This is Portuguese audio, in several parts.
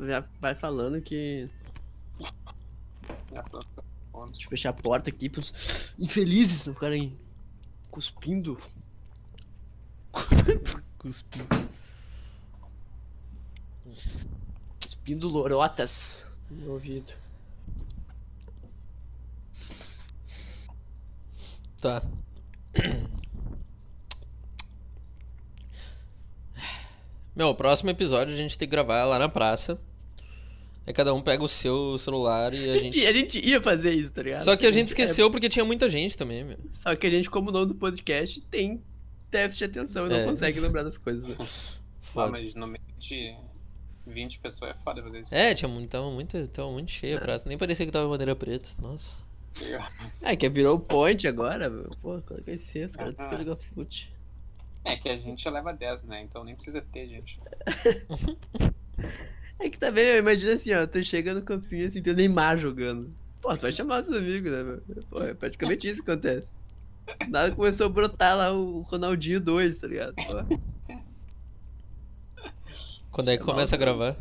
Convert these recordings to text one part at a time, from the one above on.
Já vai falando que. Deixa eu fechar a porta aqui pros infelizes não ficarem cuspindo. Cuspindo. Cuspindo lorotas no meu ouvido. Tá. Meu, o próximo episódio a gente tem que gravar lá na praça. Aí cada um pega o seu celular e a A gente, gente. a gente ia fazer isso, tá ligado? Só que a gente É, esqueceu porque tinha muita gente também, meu. Só que a gente, como nome do podcast, tem déficit de atenção e não É. consegue lembrar das coisas. né? Ah, Foda. mas no meio de 20 pessoas é foda fazer isso. É, tinha muito, tava muito, tava muito cheia a praça. Nem parecia que tava bandeira preta. Nossa. É, que virou point agora, meu. Pô, qual que vai ser? Os caras Ah. jogando fute. É que a gente leva 10, né? Então nem precisa ter, gente. É que também, imagina assim, ó, tu chega no campinho assim, tem o Neymar jogando. Pô, tu vai chamar os amigos, né, meu? Pô, é praticamente isso que acontece. Nada começou a brotar lá o Ronaldinho 2, tá ligado? Pô, Quando é que É começa a mal, gravar?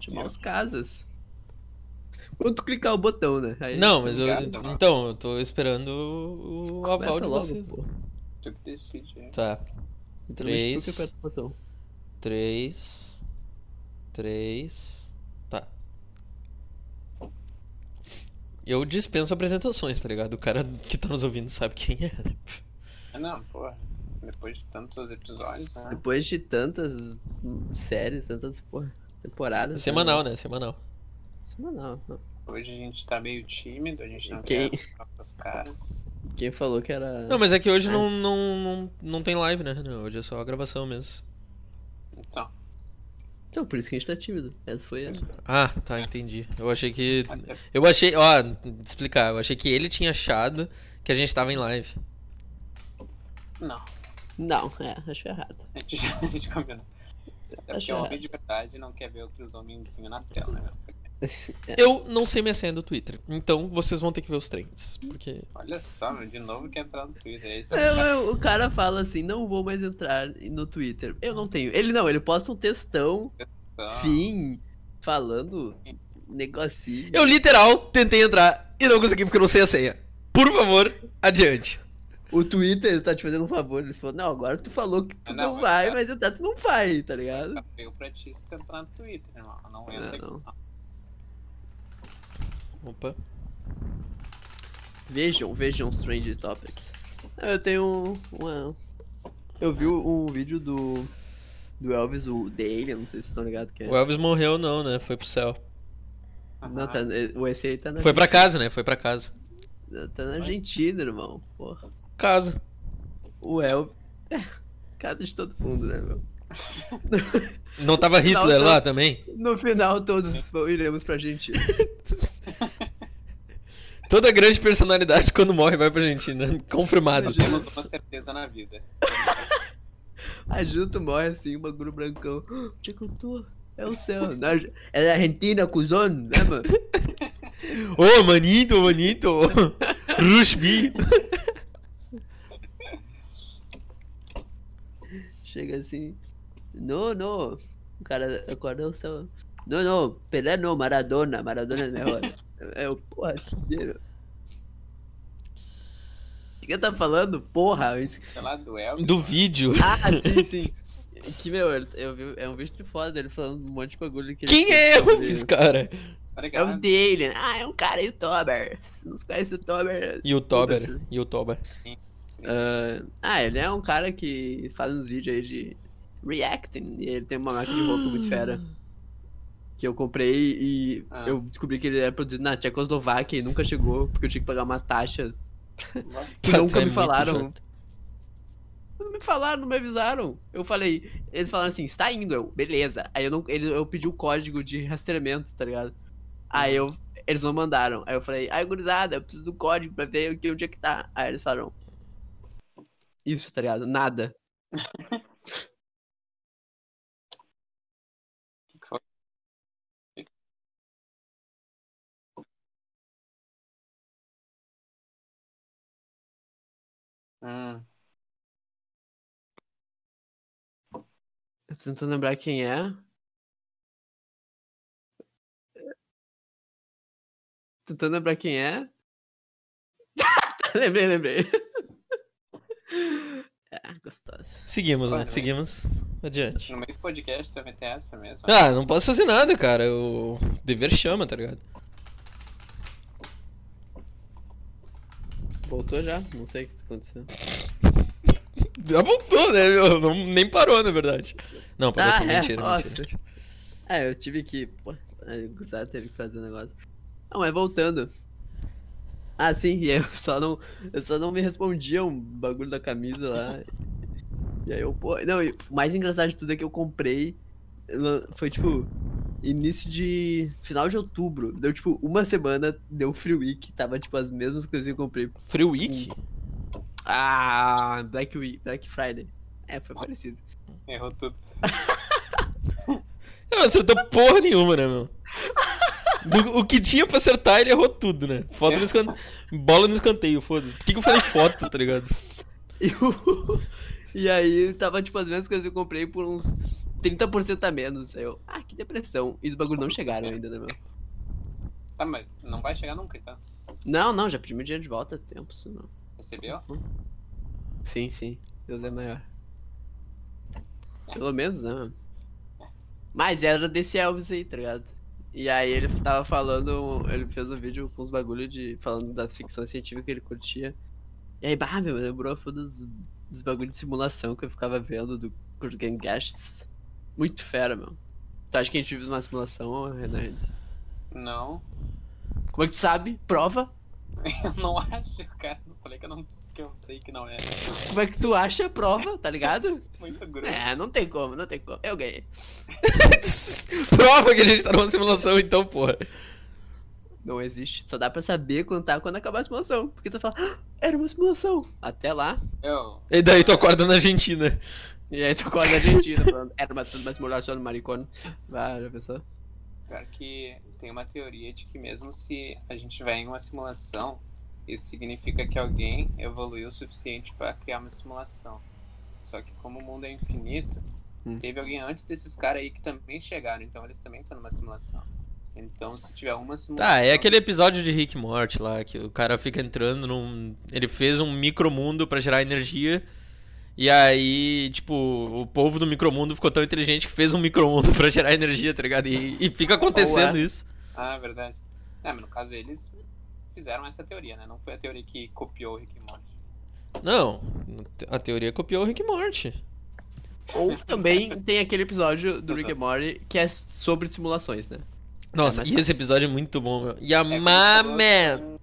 chamar os casas. Quando tu clicar o botão, né? Aí Não, mas eu. Mano. Então, eu tô esperando o começa aval de logo, vocês. pô. Tu que decide. é. Tá. Três. Três. Três. Tá. Eu dispenso apresentações, tá ligado? O cara que tá nos ouvindo sabe quem é. Ah, não, porra. Depois de tantos episódios, né? Depois de tantas séries, tantas, porra, temporadas. Semanal, né? Semanal. Semanal. não. Hoje a gente tá meio tímido, a gente não Quem- quer os caras. Quem falou que era. Não, mas é que hoje É. não, não, não, não tem live, né? Não, hoje é só a gravação mesmo. Então, Então, por isso que a gente tá tímido. Essa foi a. Ah, tá, entendi. Eu achei que. até Eu achei. Ó, de explicar. Eu achei que ele tinha achado que a gente tava em live. não. Não, é, acho errado. A gente, a gente combina. Até Acho porque o homem errado. de verdade não quer ver outros homenzinhos na tela, né? Eu não sei minha senha do Twitter. Então vocês vão ter que ver os trends. Porque. Olha só, meu, de novo quer entrar no Twitter. Aí Eu- eu- o cara fala assim, não vou mais entrar no Twitter. Eu não tenho. Ele não, ele posta um textão, fim, falando negocinho. Eu literal tentei entrar e não consegui porque eu não sei a senha. Por favor, adiante. O Twitter ele tá te fazendo um favor. Ele falou, não, agora tu falou que tu não, não, mas vai, cara- mas entrar tu não vai, tá ligado? Feio pra ti se tu entrar no Twitter, irmão. Não entra Não. aqui. Opa. Vejam, vejam Strange Topics. Eu tenho uma. Eu vi um vídeo do. Do Elvis, o The Alien, não sei se vocês estão ligados que é. O Elvis morreu, não, né? Foi pro céu. Não, tá, o esse aí tá na, Foi pra casa, né? Foi pra casa. tá na Argentina, irmão. Porra. Casa. O Elvis. Cada de todo mundo, né, meu? Não tava Hitler Não, lá também? No final, todos iremos pra Argentina. Toda grande personalidade quando morre vai pra Argentina. Confirmado. Temos uma certeza na vida. A Junto morre assim, um bagulho brancão. Onde é que eu tô? É o céu. É na Argentina, cuzão, né, mano? Ô, manito, manito. Rushbi. Chega assim. Não, não. O cara acorda o céu. Não, não. Pelé não, Maradona. Maradona é melhor. É o porra, se fuder. O que eu tá falando? Porra, isso... Lá, do Elvis. Do vídeo. Ah, sim, sim. Que, meu, eu, eu vi, é um vídeo foda dele falando um monte de bagulho que ele Quem é Elvis, cara? Os The Alien. Ah, é um cara youtuber. Se não conhece o youtuber. Youtuber. Youtuber. Ah, ah, ele é um cara que faz uns vídeos aí de reacting. E ele tem uma máquina de roupa muito fera. Que eu comprei e Ah. eu descobri que ele era produzido na Tchecoslováquia e nunca chegou, porque eu tinha que pagar uma taxa que nunca é me falaram. Não me falaram, não me avisaram. Eu falei, eles falaram assim, está indo, eu, beleza. Aí eu não, ele, eu pedi o código de rastreamento, tá ligado? Aí eu, eles não mandaram. Aí eu falei, ai, gurizada, eu preciso do código pra ver onde é que tá. Aí eles falaram, isso, tá ligado? Nada. Hum. Eu tô tentando lembrar quem é. Tentando lembrar quem é. lembrei, lembrei. É, gostoso. Seguimos, né? Seguimos adiante. No meio do podcast, também tem essa mesmo. Ah, não posso fazer nada, cara. O dever chama, tá ligado? Voltou já? Não sei o que tá acontecendo. Já voltou, né? meu? Não, nem parou, na verdade. Não, parou Ah, só. é? Mentira, Nossa. mentira. É, eu tive que. Pô, a gurizada teve que fazer um negócio. Não, mas voltando. Ah, sim, e aí eu só não. Eu só não me respondia um bagulho da camisa lá. E aí eu, pô. Não, o mais engraçado de tudo é que eu comprei. Foi tipo. Início de. Final de outubro. Deu tipo uma semana, deu Free Week. Tava tipo as mesmas coisas que eu comprei. Free Week? Ah, Black Week, Black Friday. É, foi parecido. Errou tudo. Não acertou porra nenhuma, né, meu? Do- o que tinha pra acertar, ele errou tudo, né? Foto no escanteio. Bola no escanteio, foda-se. Por que, que eu falei foto, tá ligado? E, o- e aí tava tipo as mesmas coisas que eu comprei por uns 30% a menos. Aí eu, ah, que depressão. E os bagulhos não chegaram ainda, né, meu? Tá, mas não vai chegar nunca, então. Não, não, já pedi meu dinheiro de volta há tempo, isso não. Recebeu? Sim, sim. Deus é maior. Pelo menos, né, mano? Mas era desse Elvis aí, tá ligado? E aí ele tava falando, ele fez um vídeo com os bagulho de. falando da ficção científica que ele curtia. E aí, bah, meu, lembrou foi dos, dos bagulhos de simulação que eu ficava vendo do Kurt Gasts. Muito fera, meu. Tu acha que a gente vive numa simulação, Renan? Não. Como é que tu sabe? Prova? Eu não acho, cara. Eu falei que eu, não, que eu sei que não é. Como é que tu acha? Prova, tá ligado? Muito grosso. É, não tem como, não tem como. Eu ganhei. Prova que a gente tá numa simulação, então, porra. Não existe. Só dá pra saber quando tá quando acabar a simulação. Porque você fala, "Ah, era uma simulação. Até lá. Eu. E daí tu acorda na Argentina. E aí tu acorda na Argentina falando, era uma, uma simulação no maricone. Vai, já pensou? Pior que tem uma teoria de que mesmo se a gente estiver em uma simulação, isso significa que alguém evoluiu o suficiente para criar uma simulação. Só que como o mundo é infinito, Hum. teve alguém antes desses caras aí que também chegaram, então eles também estão numa simulação. Então se tiver uma simulação. Tá, é aquele episódio de Rick Morty lá, que o cara fica entrando num. Ele fez um micromundo pra gerar energia. E aí, tipo, o povo do micromundo ficou tão inteligente que fez um micromundo pra gerar energia, tá ligado? E, e fica acontecendo Ué. isso. Ah, verdade. É, mas no caso eles fizeram essa teoria, né? Não foi a teoria que copiou o Rick e Morty. Não, a teoria copiou o Rick e Morty. Ou também tem aquele episódio do Rick and Morty que é sobre simulações, né? Nossa, É, e esse episódio é muito bom, meu. É, Yamaman!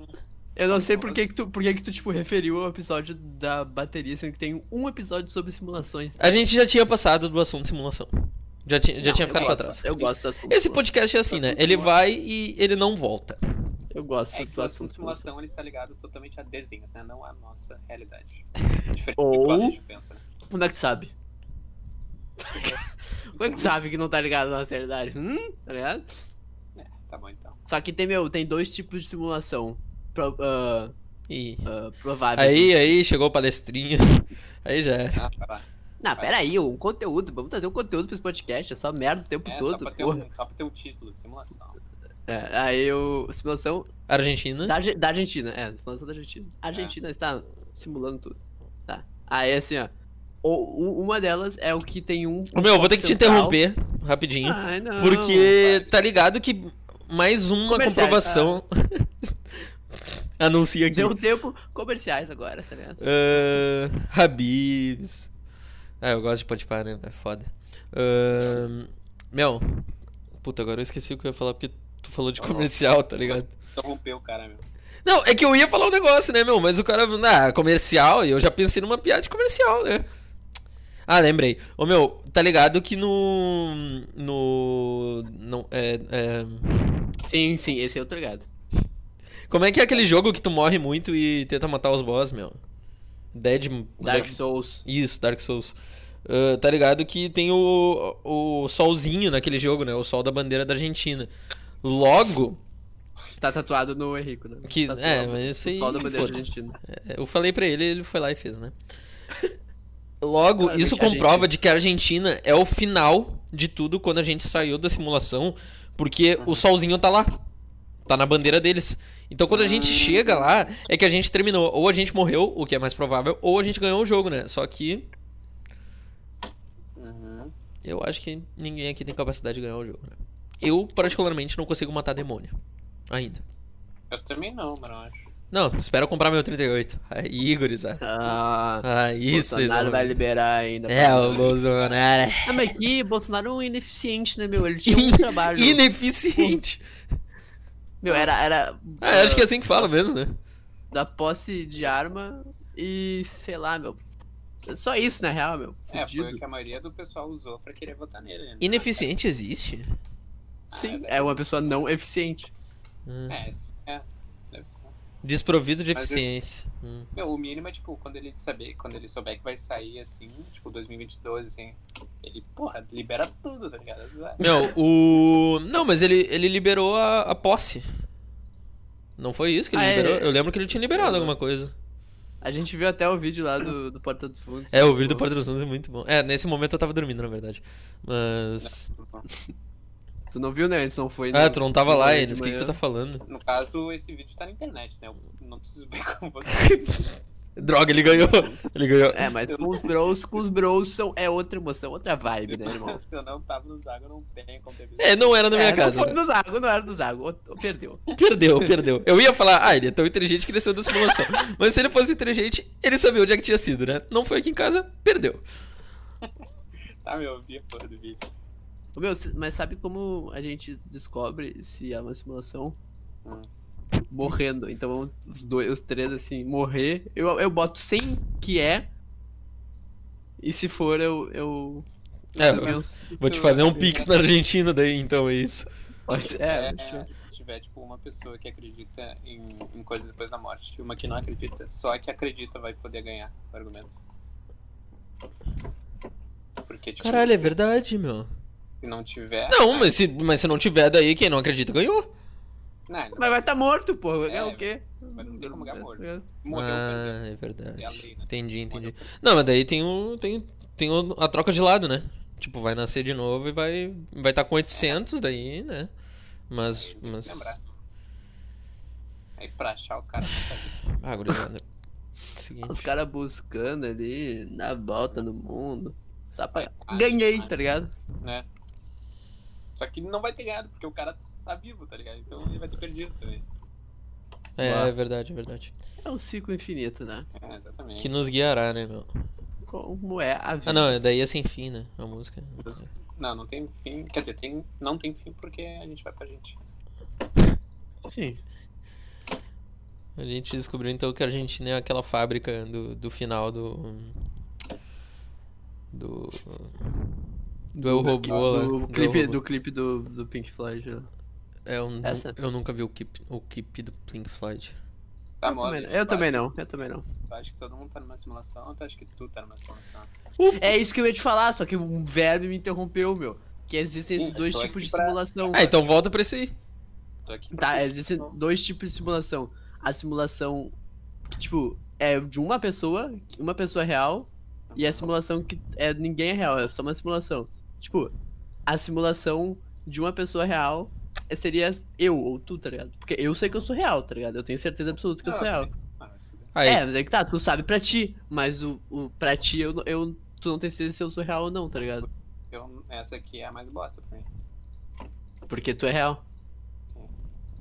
Eu não sei por que que tu, por que que tu tipo, referiu ao episódio da bateria, sendo que tem um episódio sobre simulações. A gente já tinha passado do assunto simulação. Já tinha, já Não, tinha ficado pra gosto, trás. Eu gosto do assunto. Esse simulação. podcast é assim, né? Ele vai e ele não volta. Eu gosto É do o assunto simulação. simulação ele está ligado totalmente a desenhos, né? Não à nossa realidade. Diferente Ou- do que o Alejo pensa, né? Como é que tu sabe? Como é que tu sabe que não tá ligado na realidade? Hum? Tá ligado? É, tá bom então. Só que tem, meu, tem dois tipos de simulação. Pro, E. ah, prováveis. Aí, aí, chegou o palestrinha. Aí já era. Ah. Não, pera aí, um conteúdo. Vamos trazer um conteúdo pra esse podcast. É só merda o tempo É, todo, só, pra ter um, só pra ter um título, simulação. É, aí o simulação Argentina. da, da Argentina. É, simulação da Argentina. A Argentina está simulando tudo. Tá. Aí assim, ó. O, o- uma delas é o que tem um. Ô, meu, vou ter que te interromper rapidinho. Ai, não. porque tá ligado que mais uma Comerciais, comprovação. Anuncia aqui. Deu tempo comerciais agora, tá ligado? Ah, Habibs. Ah, eu gosto de Podpah, né? É foda. Ah, meu. Puta, agora eu esqueci o que eu ia falar porque tu falou de comercial, tá ligado? Interrompeu o cara, meu. Não, é que eu ia falar um negócio, né, meu? Mas o cara. Ah, comercial, e eu já pensei numa piada de comercial, né? Ah, lembrei. Ô, meu, tá ligado que no. No. Não, é, é, Sim, sim, esse eu tô ligado. Como é que é aquele jogo que tu morre muito e tenta matar os boss, meu? Dead. Dark Dead- Souls. Isso, Dark Souls. Ah, tá ligado que tem o, o solzinho naquele jogo, né? O sol da bandeira da Argentina. Logo, Tá tatuado no Henrico, né? Que- Tatuado é, mas isso aí, O sol da bandeira foda-se. argentina. é, eu falei pra ele, ele foi lá e fez, né? Logo, Claramente isso comprova Argentina. de que a Argentina é o final de tudo quando a gente saiu da simulação, porque o solzinho tá lá. Tá na bandeira deles. Então quando a gente chega lá, é que a gente terminou. Ou a gente morreu, o que é mais provável, ou a gente ganhou o jogo, né? Só que Uhum. eu acho que ninguém aqui tem capacidade de ganhar o jogo, né? Eu, particularmente, não consigo matar demônio. Ainda. Eu também não, mano, eu acho. Não, espero eu comprar meu 38. Aí, gurizada. Ah, Aí, vocês Bolsonaro vai liberar ainda. É, o Bolsonaro. Ah, mas aqui, Bolsonaro é um ineficiente, né, meu? Ele tinha um trabalho. Ineficiente. Meu, era, era Ah, acho que é assim que fala mesmo, né? da posse de arma e, sei lá, meu. Só isso, na real, meu. É, foi Fudido. o que a maioria do pessoal usou pra querer votar nele. né? Ineficiente existe? Sim, é uma pessoa não eficiente. Hum. É, é, deve ser. Desprovido de Mas eu- eficiência. Hum. Meu, o mínimo é, tipo, quando ele saber, quando ele souber que vai sair, assim, tipo, 2022, assim, ele, porra, libera tudo, tá ligado? Meu, o. Não, mas ele, ele liberou a, a posse. Não foi isso que ele Ah, é. liberou? Eu lembro que ele tinha liberado alguma coisa. A gente viu até o vídeo lá do, do Porta dos Fundos. É, o vídeo do Porta dos Fundos é muito bom. É, nesse momento eu tava dormindo, na verdade. Mas. Tu não viu, né? Eles não foi. Ah, no- tu não tava no lá, Enes. O que, que tu tá falando? No caso, esse vídeo tá na internet, né? Eu não preciso ver com você. Droga, ele ganhou. Ele ganhou. É, mas com os bros, com os bros são, é outra emoção, outra vibe, né, irmão? Se eu não tava no Zago, não tem como ter visto. É, não era na minha é, casa. Não foi né? do Zago, não era do Zago. Perdeu. Perdeu, perdeu. Eu ia falar, ah, ele é tão inteligente que ele saiu da simulação. Mas se ele fosse inteligente, ele sabia onde é que tinha sido, né? Não foi aqui em casa, perdeu. Tá, meu, eu vi a porra do vídeo. Ô, Meu, mas sabe como a gente descobre se é uma simulação? Hum. Morrendo. Então, os dois, os três, assim, morrer. Eu, eu boto 100 que é. E se for, eu. eu É, eu- eu- Vou te fazer um pix na Argentina daí, então é isso. Pode É, é, se tiver, tipo, uma pessoa que acredita em, em coisas depois da morte e uma que não acredita, só a que acredita vai poder ganhar o argumento. Porque, tipo, Caralho, é verdade, meu. Se não tiver. Não, mas se, mas se não tiver daí, quem não acredita ganhou. Não, não Mas vai estar morto, pô. É, É, o quê? mas não tem como ganhar morto. É. morreu, ah, perdeu. é verdade. É lei, né? Entendi, entendi. Não, mas daí tem o, tem, tem a troca de lado, né? Tipo, vai nascer de novo e vai vai estar com 800 daí, né? Mas, Tem que mas... lembrar. Aí pra achar o cara não tá Ah, gurizada. Seguinte. Os caras buscando ali, na volta no mundo. Só pra... Ganhei, tá ligado? né? Só que ele não vai ter ganhado, porque o cara tá vivo, tá ligado? Então ele vai ter perdido também. É, é verdade, é verdade. É um ciclo infinito, né? É, exatamente. Que nos guiará, né, meu? Como é a vida. Ah, não, daí é sem fim, né? A música. Não, não tem fim. Quer dizer, tem, não tem fim porque a gente vai pra gente. Sim. A gente descobriu então que a Argentina é aquela fábrica do, do final do. Do. Do Eu Robô lá. Do do clipe, do, clipe do, do Pink Floyd. né? É, eu, Essa? eu nunca vi o clipe, o clipe do Pink Floyd. Tá eu, moda, também, não. eu também acho- não, eu também não. Tu acha que todo mundo tá numa simulação ou tu acha que tu tá numa simulação? É isso que eu ia te falar, só que um verbo me interrompeu, meu. Que existem esses Sim, dois tipos de pra- simulação. Ah, então volta pra esse aí. Tô aqui pra Tá, te- existem dois tipos de simulação. A simulação que, tipo, é de uma pessoa, uma pessoa real, e a simulação que é ninguém é real, é só uma simulação. Tipo, a simulação de uma pessoa real seria eu ou tu, tá ligado? Porque eu sei que eu sou real, tá ligado? Eu tenho certeza absoluta que eu Ah, sou real. ah, vai fuder. Aí, É, mas é que tá, tu sabe pra ti, mas o, o pra ti eu, eu tu não tem certeza se eu sou real ou não, tá ligado? Eu, essa aqui é a mais bosta pra mim. Porque tu é real. Sim.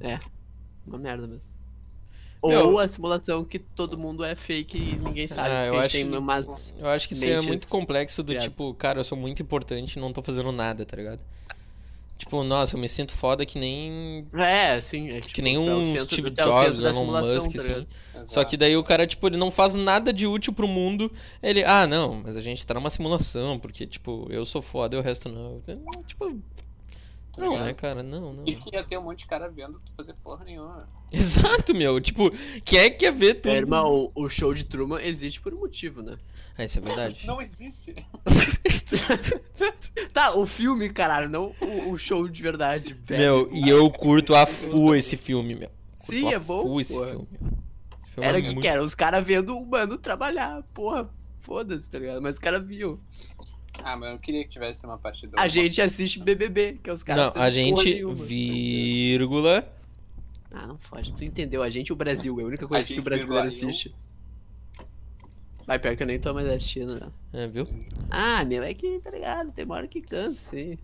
É. Uma merda mesmo. Ou a simulação que todo mundo é fake e ninguém sabe. Ah, eu acho tem umas. eu acho que isso é muito complexo do criadas. tipo, cara, eu sou muito importante e não tô fazendo nada, tá ligado? Tipo, nossa, eu me sinto foda que nem. É, sim. É, tipo, Que nem o um Steve centro Jobs, Elon Musk, tá assim. ligado? Só que daí o cara, tipo, ele não faz nada de útil pro mundo. Ele, ah, não, mas a gente tá numa simulação, porque, tipo, eu sou foda e o resto não. Tipo, Tá não, ligado? né, cara? Não, não. E que ia ter um monte de cara vendo tu fazer porra nenhuma. Exato, meu. Tipo, quem é que quer ver tudo? É, irmão, o, o show de Truman existe por um motivo, né? Ah, isso é verdade. Não existe. Tá, o filme, caralho, não o, o show de verdade, velho. meu, e eu curto a full esse filme, meu. Curto Sim, a é bom, full esse porra. filme. Esse filme Era é que, muito- que era os caras vendo o mano trabalhar, porra. Foda-se, tá ligado? Mas os caras viam. Ah, mas eu queria que tivesse uma parte 2. A gente assiste BBB, que é os caras. Não, a gente, vírgula, Ah, não fode. Tu entendeu? A gente e o Brasil. É a única coisa que o brasileiro vírgula, eu. assiste. Vai, pior que eu nem tô mais assistindo, né? É, viu? Ah, meu, é que, tá ligado? Tem uma hora que cansa, sim.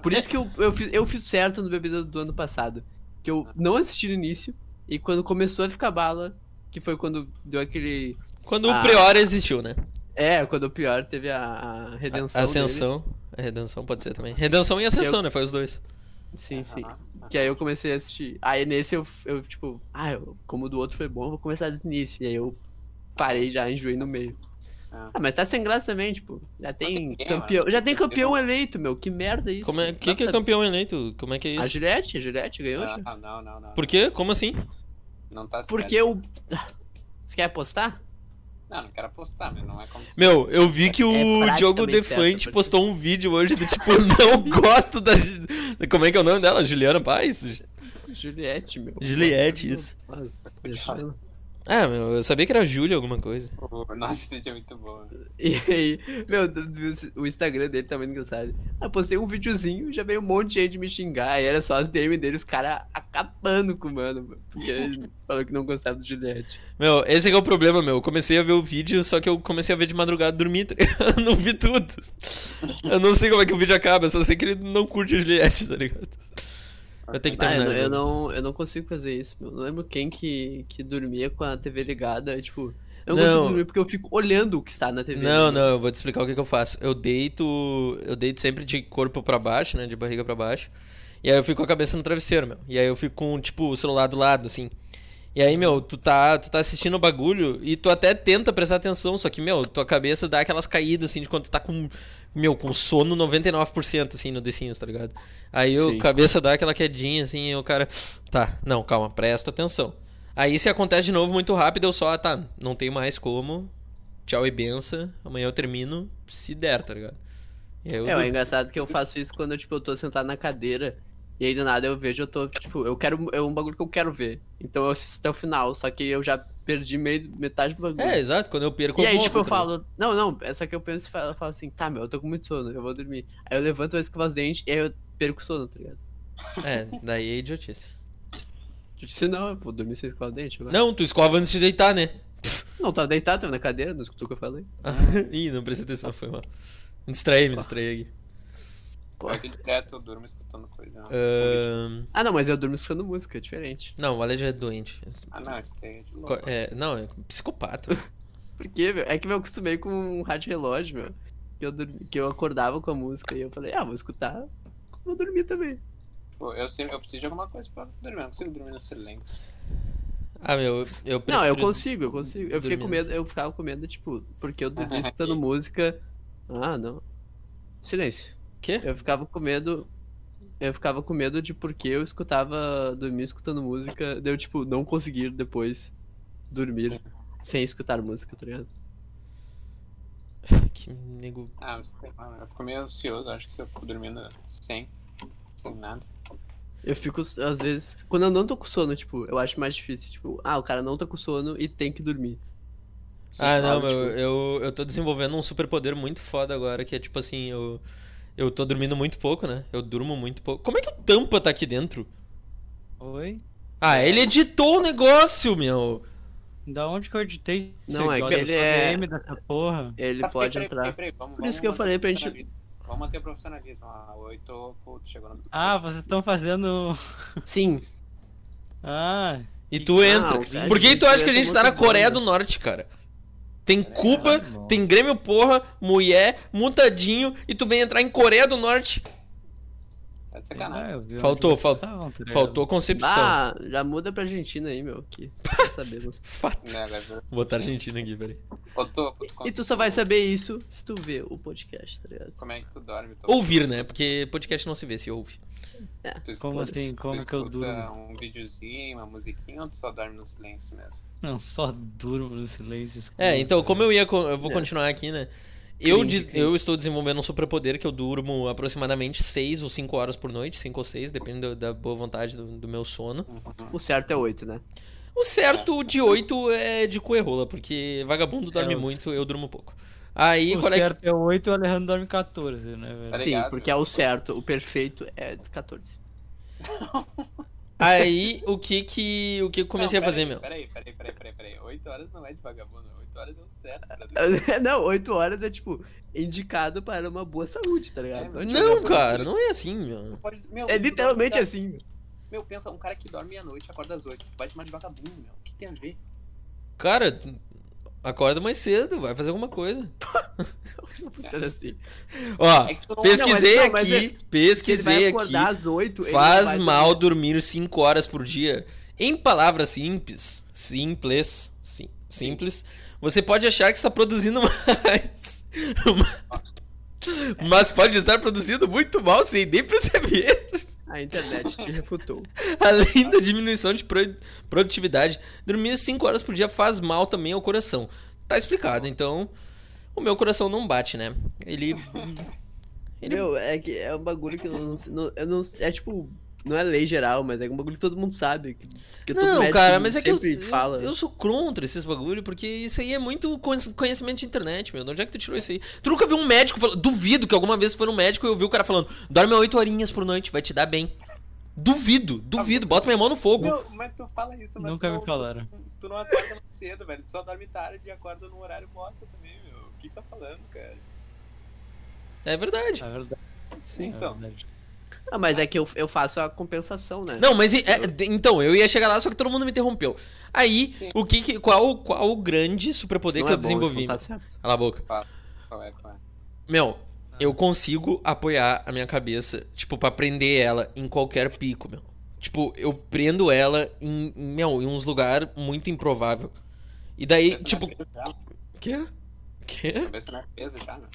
Por isso que eu, eu, fiz, eu fiz certo no Bebida do ano passado. Que eu não assisti no início, e quando começou a ficar bala, que foi quando deu aquele... Quando Ah. o Prior existiu, né? É, quando o pior teve a, a redenção A dele. Ascensão. A redenção pode ser também. Redenção e ascensão, né? Foi os dois. Sim, sim. Que aí eu comecei a assistir. Aí nesse eu, eu tipo, ah, eu, como o do outro foi bom, eu vou começar desse início. E aí eu parei já, enjoei no meio. Ah. Ah, mas tá sem graça também, tipo, já tem tem, campeão. mano. Já tem campeão eleito, meu. Que merda isso. Como é, Não que, que é campeão eleito? Como é que é saber. A isso? Juliette, a Juliette ganhou já. Ah, não, não, não. Por quê? Como assim? Não tá certo. Porque o. Você quer apostar? Não, não quero apostar, mas não é como se... Meu, eu vi que É o praticamente Diogo Defante postou um vídeo hoje do tipo, não gosto da. Como é que é o nome dela? Juliana Paz? Juliette, meu. Juliette, isso. Nossa, Ah, meu, eu sabia que era Júlia alguma coisa. O- Nossa, esse vídeo é muito bom. E aí, meu, o Instagram dele tá muito engraçado. Eu postei um videozinho, já veio um monte de gente me xingar. Aí era só as DM dele, os caras acabando com o mano. Porque ele falou que não gostava do Juliette. Meu, esse é que é o problema, meu. Eu comecei a ver o vídeo, só que eu comecei a ver de madrugada e dormir, tá? Eu não vi tudo. Eu não sei como é que o vídeo acaba, eu só sei que ele não curte a Juliette, tá ligado? Eu tenho que Ah, eu, terminar. não, eu, meu. não, eu não consigo fazer isso, meu. Não lembro quem que, que dormia com a TV ligada. Tipo, eu não, Não. consigo dormir porque eu fico olhando o que está na TV. Não, né? não, eu vou te explicar o que, que eu faço. Eu deito. Eu deito sempre de corpo pra baixo, né? De barriga pra baixo. E aí eu fico com a cabeça no travesseiro, meu. E aí eu fico com, tipo, o celular do lado, assim. E aí, meu, tu tá, tu tá assistindo o bagulho e tu até tenta prestar atenção, só que, meu, tua cabeça dá aquelas caídas, assim, de quando tu tá com, meu, com sono 99%, assim, no The Sims, tá ligado? Aí Sim. cabeça dá aquela quedinha, assim, e o cara, tá, não, calma, presta atenção. Aí se acontece de novo muito rápido, eu só, ah, tá, não tem mais como, tchau e benção, amanhã eu termino, se der, tá ligado? Eu É, é engraçado que eu faço isso quando tipo, eu tô sentado na cadeira. E aí do nada eu vejo, eu tô, tipo, eu quero. É um bagulho que eu quero ver. Então eu assisto até o final. Só que eu já perdi meio, metade do bagulho. É, exato, quando eu perco E aí, tipo, eu tá ligado? falo, não, não, é só que eu penso e falo, falo assim, tá, meu, eu tô com muito sono, eu vou dormir. Aí eu levanto, eu escovo os dentes e aí eu perco o sono, tá ligado? É, daí é idiotice. Disse, não, eu vou dormir sem escovar os dentes agora. Não, tu escova antes de deitar, né? Não, tava deitado, tava na cadeira, não escutou o que eu falei. Ih, não prestei atenção, foi mal. Me distraí, me distraí aqui. Pô. É que direto eu durmo escutando coisa. Ahn, Ah, não, mas eu durmo escutando música, é diferente. não, o Ale já é doente. ah, não, isso daí é de louco. Co- É, não, é psicopata. Por quê, meu? É que eu acostumei com um rádio relógio, meu. Que eu, dormi- que eu acordava com a música e eu falei, ah, vou escutar, vou dormir também. Pô, eu, sempre, eu preciso de alguma coisa pra dormir. Eu não consigo dormir no silêncio. Ah, meu, eu prefiro... Não, eu consigo, eu consigo. Eu fiquei com medo, eu ficava com medo, tipo, porque eu dormia escutando música. Ah, não. Silêncio. Quê? Eu ficava com medo. Eu ficava com medo de porque eu escutava dormir escutando música, de eu, tipo, não conseguir depois dormir Sim. sem escutar música, tá ligado? Que nego... Ah, eu fico meio ansioso. Acho que se eu fico dormindo sem, sem nada. Eu fico, às vezes, quando eu não tô com sono, tipo, eu acho mais difícil. Tipo, ah, o cara não tá com sono e tem que dormir. Ah, não, tipo- eu, eu tô desenvolvendo um superpoder muito foda agora, que é tipo assim, eu... Eu tô dormindo muito pouco, né? Eu durmo muito pouco. Como é que o Tampa tá aqui dentro? Oi? Ah, ele editou o negócio, meu. Da onde que eu editei? Não, é que Eu ele é- DM dessa porra. Ele Tá, pode peraí, entrar. peraí, peraí, vamos- Por vamos isso que eu manter falei o pra gente- profissionalismo. Vamos manter o profissionalismo. Ah, o 8 putz, chegou no. Ah, vocês estão fazendo. Sim. Ah, E tu Ah, entra. Por que tu acha que a gente tá na Coreia do Norte, cara? Tem Cuba, tem Grêmio Porra, mulher, mutadinho, e tu vem entrar em Coreia do Norte. Tá de sacanagem. onde Faltou, fal- tá? Faltou concepção. Ah, já muda pra Argentina aí, meu. Que pra saber. Fato. Agora- Vou botar Argentina aqui, peraí. E tu só vai saber isso se tu ver o podcast, tá ligado? Como é que tu dorme? Tu- Ouvir, né? Porque podcast não se vê, se ouve. tu escuta- Como assim? tu Como que eu escuta durmo? um videozinho, uma musiquinha ou tu só dorme no silêncio mesmo? Não, só durmo no silêncio escuro. É, então, como eu ia. Eu vou É. continuar aqui, né? Eu, Cringe, cringe. eu estou desenvolvendo um superpoder que eu durmo aproximadamente 6 ou 5 horas por noite, 5 ou 6, depende da boa vontade do, do meu sono. O certo é 8, né? O certo de 8 é de coerrola, porque vagabundo dorme É, muito, eu durmo pouco. Aí, O qual é que... certo é 8 e o Alejandro dorme 14, né, velho? Sim, porque é o certo. O perfeito é 14. Aí, o que que, o que eu comecei Não, a fazer, peraí, meu? Peraí, peraí, peraí, peraí, peraí. 8 horas não é de vagabundo, 8 horas é o certo pra. Não, 8 horas é, tipo, indicado para uma boa saúde, tá ligado? É, tipo, Não, é- cara, não é assim, meu. Pode- meu, É literalmente dorme- assim. meu. Pensa, um cara que dorme meia-noite acorda às 8. Tu vai chamar de vagabundo, meu. O que tem a ver? Cara, acorda mais cedo, vai fazer alguma coisa. Não funciona assim. Ó, É não- pesquisei não, mas- não, aqui, é- ele vai pesquisei aqui. às 8, ele Faz não mal dormir. dormir 5 horas por dia. Em palavras simples, simples, sim, simples, você pode achar que está produzindo mais. Mas pode estar produzindo muito mal sem nem perceber. A internet te refutou. Além da diminuição de pro- produtividade, dormir 5 horas por dia faz mal também ao coração. Tá explicado, então o meu coração não bate, né? Ele. Ele- Meu, é que é um bagulho que eu não, não, eu não é tipo, não é lei geral, mas é um bagulho que todo mundo sabe. Que, que todo Não, cara, mas é que eu, eu, eu sou contra esses bagulho, porque isso aí é muito conhec- conhecimento de internet, meu. De onde é que tu tirou isso aí? Tu nunca viu um médico falando. Duvido que alguma vez foi no médico e eu vi o cara falando: dorme 8 horinhas por noite, vai te dar bem. Duvido, duvido. Bota minha mão no fogo. Meu, mas tu fala isso, mas Nunca tu, me não- falaram. Tu, tu não acorda cedo, velho. Tu só dorme tarde e acorda num horário bosta também, meu. O que tu tá falando, cara? É verdade. É verdade. Sim. É Então. verdade. Ah, mas é que eu, eu faço a compensação, né? Não, mas é, então, eu ia chegar lá, só que todo mundo me interrompeu. Aí, Sim. o que, que qual, qual o grande superpoder que é eu bom, desenvolvi? tá. Cala a boca. Qual é, qual é? Meu, eu consigo apoiar a minha cabeça, tipo, pra prender ela em qualquer pico, meu. Tipo, eu prendo ela em, em, meu, em uns lugares muito improvável. E daí, Cabeça tipo, na mesa já, quê? Quê? Cabeça na mesa já, meu.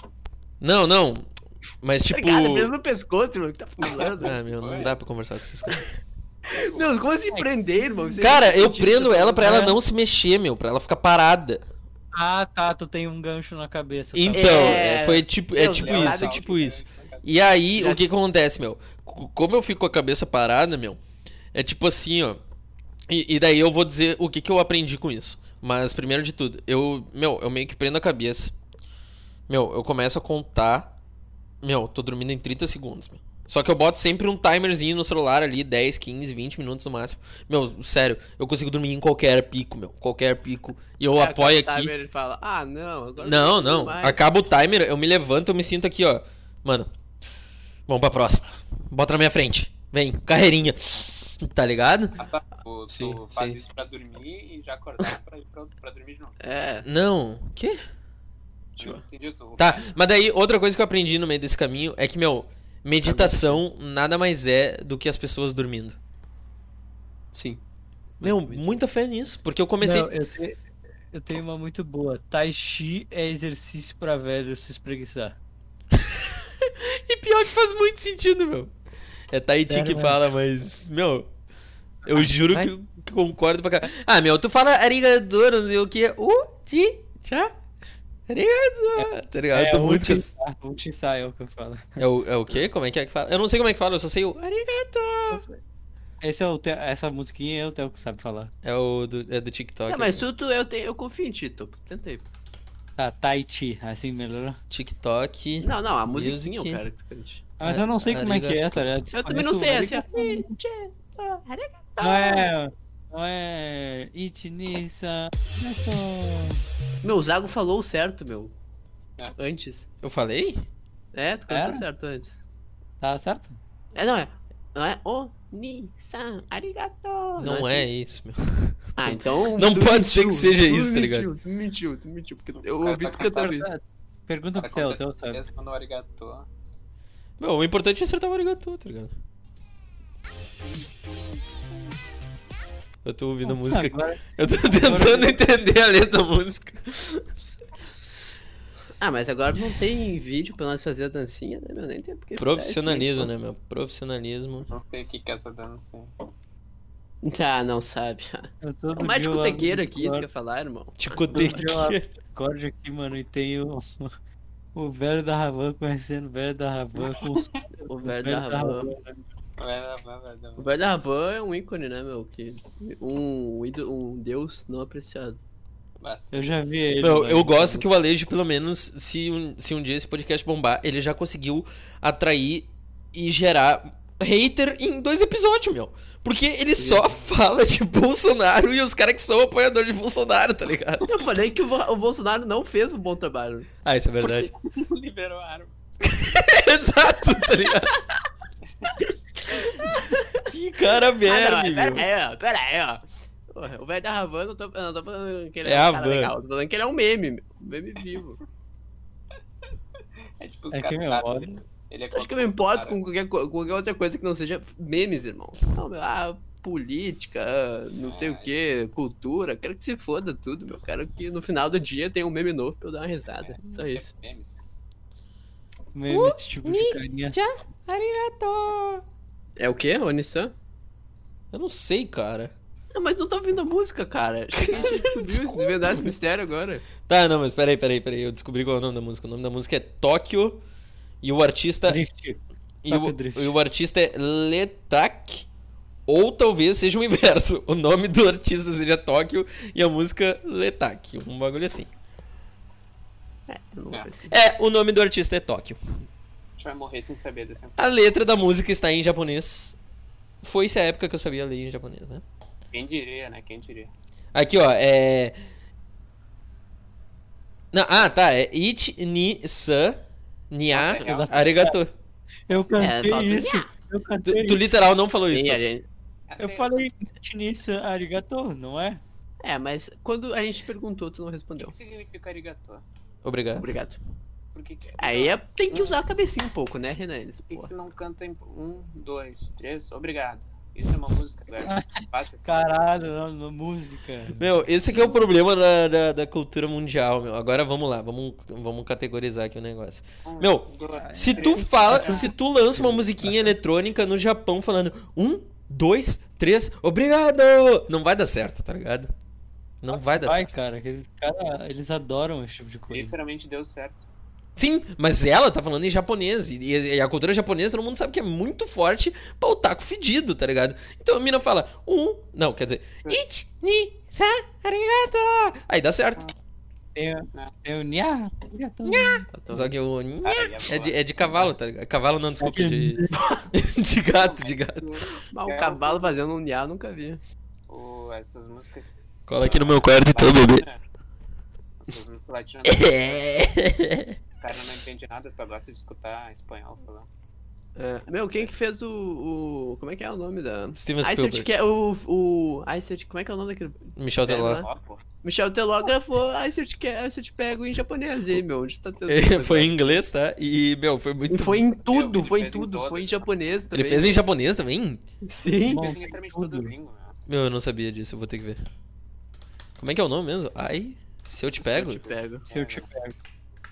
Não, não. Mas tipo, Cara, mesmo no pescoço, irmão, que tá falando. ah, meu, não dá pra conversar com esses caras. Não, como assim prender, irmão? É Cara, eu prendo tá ela pra ela É. não se mexer, meu, pra ela ficar parada. Ah, tá, tu tem um gancho na cabeça. tá? Então, É. é, foi tipo, é Meu, tipo Deus, isso, é tipo isso. E aí, o que que acontece, meu? Como eu fico com a cabeça parada, meu, é tipo assim, ó. E, e daí eu vou dizer o que que eu aprendi com isso. Mas primeiro de tudo, eu, meu, eu meio que prendo a cabeça. Meu, eu começo a contar. Meu, tô dormindo em 30 segundos, meu. Só que eu boto sempre um timerzinho no celular ali, 10, 15, 20 minutos no máximo. Meu, sério, eu consigo dormir em qualquer pico, meu. Qualquer pico. E eu É, apoio aqui. Ele fala, ah, não, Não, não. mais. Acaba o timer, eu me levanto, eu me sinto aqui, ó. Mano, vamos pra próxima. Bota na minha frente. Vem, carreirinha. Tá ligado? Ah, tá. Tu, tu Sim, faz sim. isso pra dormir e já acordar pra, ir pra, pra dormir de novo. É, Não. Quê? Eu entendi tu. Tá, mas daí outra coisa que eu aprendi no meio desse caminho é que, meu, meditação nada mais é do que as pessoas dormindo. sim. Meu, muita fé nisso. Porque eu comecei. Não, eu, tenho, eu tenho uma muito boa. Tai Chi é exercício pra velho se espreguiçar. E pior que faz muito sentido, meu. É Tahiti Sério que fala, mas, meu. Eu juro que que concordo pra caralho. Ah, meu, tu fala arigato, não sei o que. Uh, ti, tchá. Arigato. Tá ligado? eu tô o muito. Uchinsai é o que eu falo. É o, é o quê? Como é que é que fala? Eu não sei como é que fala, eu só sei o arigato. Esse é o Theo- essa musiquinha é o Theo que sabe falar. É o do, é do TikTok. É, mas tu, tu eu, tenho, eu confio em ti, tu. Tentei. Tá, Tai Chi, assim melhorou. TikTok. Não, não, a musiquinha, Music. cara. diferente. Mas eu não sei como é que é, tá ligado? Eu também não sei, assim, ó. Não é. Não é. Itinissa. Meu, o Zago falou certo, meu. É. Antes. Eu falei? É, tu cantou É? certo antes. Tá certo? É, não é. Não é o Ni-san, arigato. Não assim. é isso, meu. Ah, então. Não tu pode ser que seja tu isso, tá mentiu, ligado? Tu mentiu, tu mentiu, porque eu cara ouvi tá tu cantando. isso. Pergunta pro Theo, Theo sabe. No arigato. Meu, o importante é acertar o arigato, tá ligado? Eu tô ouvindo a música. Agora, Eu tô tentando entender a letra da música. Ah, mas agora não tem vídeo pra nós fazer a dancinha, né, meu? Nem tem porque Profissionalismo, né, meu? Profissionalismo. Não sei o que que é essa dança. Ah, não sabe. O mais ticotequeiro aqui, tu o quer falar, irmão? Ticoteio. Discord aqui, mano, e tem o, o velho da Ravan conhecendo o velho da Ravan com os- O velho da Ravan. né? Vai vai. O velho da Ravan é um ícone, né, meu? Que um, um deus não apreciado. Eu já vi ele. Meu, mano. eu gosto que o Alejo, pelo menos, se um, se um dia esse podcast bombar, ele já conseguiu atrair e gerar hater em dois episódios, meu. Porque ele só fala de Bolsonaro e os caras que são apoiadores de Bolsonaro, tá ligado? Eu falei que o Bolsonaro não fez um bom trabalho. Ah, isso é verdade. Liberou a arma. Exato, tá ligado? que cara Ah, não, verme, é, pera meu. aí, ó, pera aí, ó. Porra, O velho da Havan, eu não tô, não tô falando que ele É é, um cara legal. Tô falando que ele é um meme, meu. Um meme vivo. É tipo os É caras. Ele é Acho que eu me importo com qualquer, co- qualquer outra coisa que não seja memes, irmão. Não, meu, ah, política, não sei o que, cultura. Quero que se foda tudo, meu. Quero que no final do dia tenha um meme novo pra eu dar uma risada. Só isso. Memes. Mesmo esse tipo de carinha. Arigato. É o quê, Onissan? Eu não sei, cara. Não, mas não tô ouvindo a música, cara. Descobriu verdade esse mistério agora. Tá, não, mas peraí, peraí, peraí. Eu descobri qual é o nome da música. O nome da música é Tóquio e o artista. Drift. E o, Drift. e o artista é Letak. Ou talvez seja o inverso. O nome do artista seja Tóquio e a música Letak. Um bagulho assim. É, É. É, o nome do artista é Tóquio. A gente vai morrer sem saber dessa A letra da música está em japonês. Foi-se a época que eu sabia ler em japonês, né? Quem diria, né? Quem diria? Aqui, ó, é. Não, ah, tá. É Ichi ni sa nia é arigato. Eu cantei falta- isso. Eu Tu, cantei tu isso. literal não falou isso. Sim, tá? gente... Eu falei Tinissa arigato, não é? É, mas quando a gente perguntou, tu não O respondeu. que significa arigato? Obrigado. Obrigado. Por que que... Aí é- tem que usar a cabecinha um pouco, né, Renan? Eles, Por que, que não canta em um, dois, três? Obrigado. Isso é uma música, assim. Caralho, não, não, música. Meu, esse aqui é o problema da, da, da cultura mundial, meu. Agora vamos lá, vamos, vamos categorizar aqui o negócio. Um, Meu, dois, Se tu fala, se tu lança uma musiquinha eletrônica no Japão falando um, dois, três, obrigado! Não vai dar certo, tá ligado? Não vai dar Vai, certo. cara, aqueles cara, eles adoram esse tipo de coisa. Literalmente deu certo. Sim, mas ela tá falando em japonês. E, e a cultura japonesa todo mundo sabe que é muito forte pra o taco fedido, tá ligado? Então a mina fala um. Não, quer dizer. Ichi, ni, sa, arigato! Aí dá certo. Tem, o- o Nya, arigato. Só que o. nha Aí É de, é de cavalo, tá ligado? Cavalo não, desculpa, de, de gato, de gato. Mas um cavalo fazendo um eu nunca vi. O, essas músicas. Cola aqui no meu quarto então, bebê. Essas músicas latinas. É. O cara não entende nada, só gosta de escutar espanhol falando. É, meu, quem que fez o, o. Como é que é o nome da. Steven Iced, Spielberg. que é o. o Iced, como é que é o nome daquele. Michel É, Teló. Michel Teló gravou Iced, que Iced pego em japonês aí, meu. Onde tá tendo. É, foi em inglês, tá? E, meu, foi muito. E foi em tudo, ele foi em em tudo. todas. Foi em japonês também. Ele fez em japonês também? Sim. Bom, Fez em literalmente tudo. todas as línguas? Meu, eu não sabia disso, eu vou ter que ver. Como é que é o nome mesmo? Ai, se eu te pego? Eu te pego. Se eu te pego.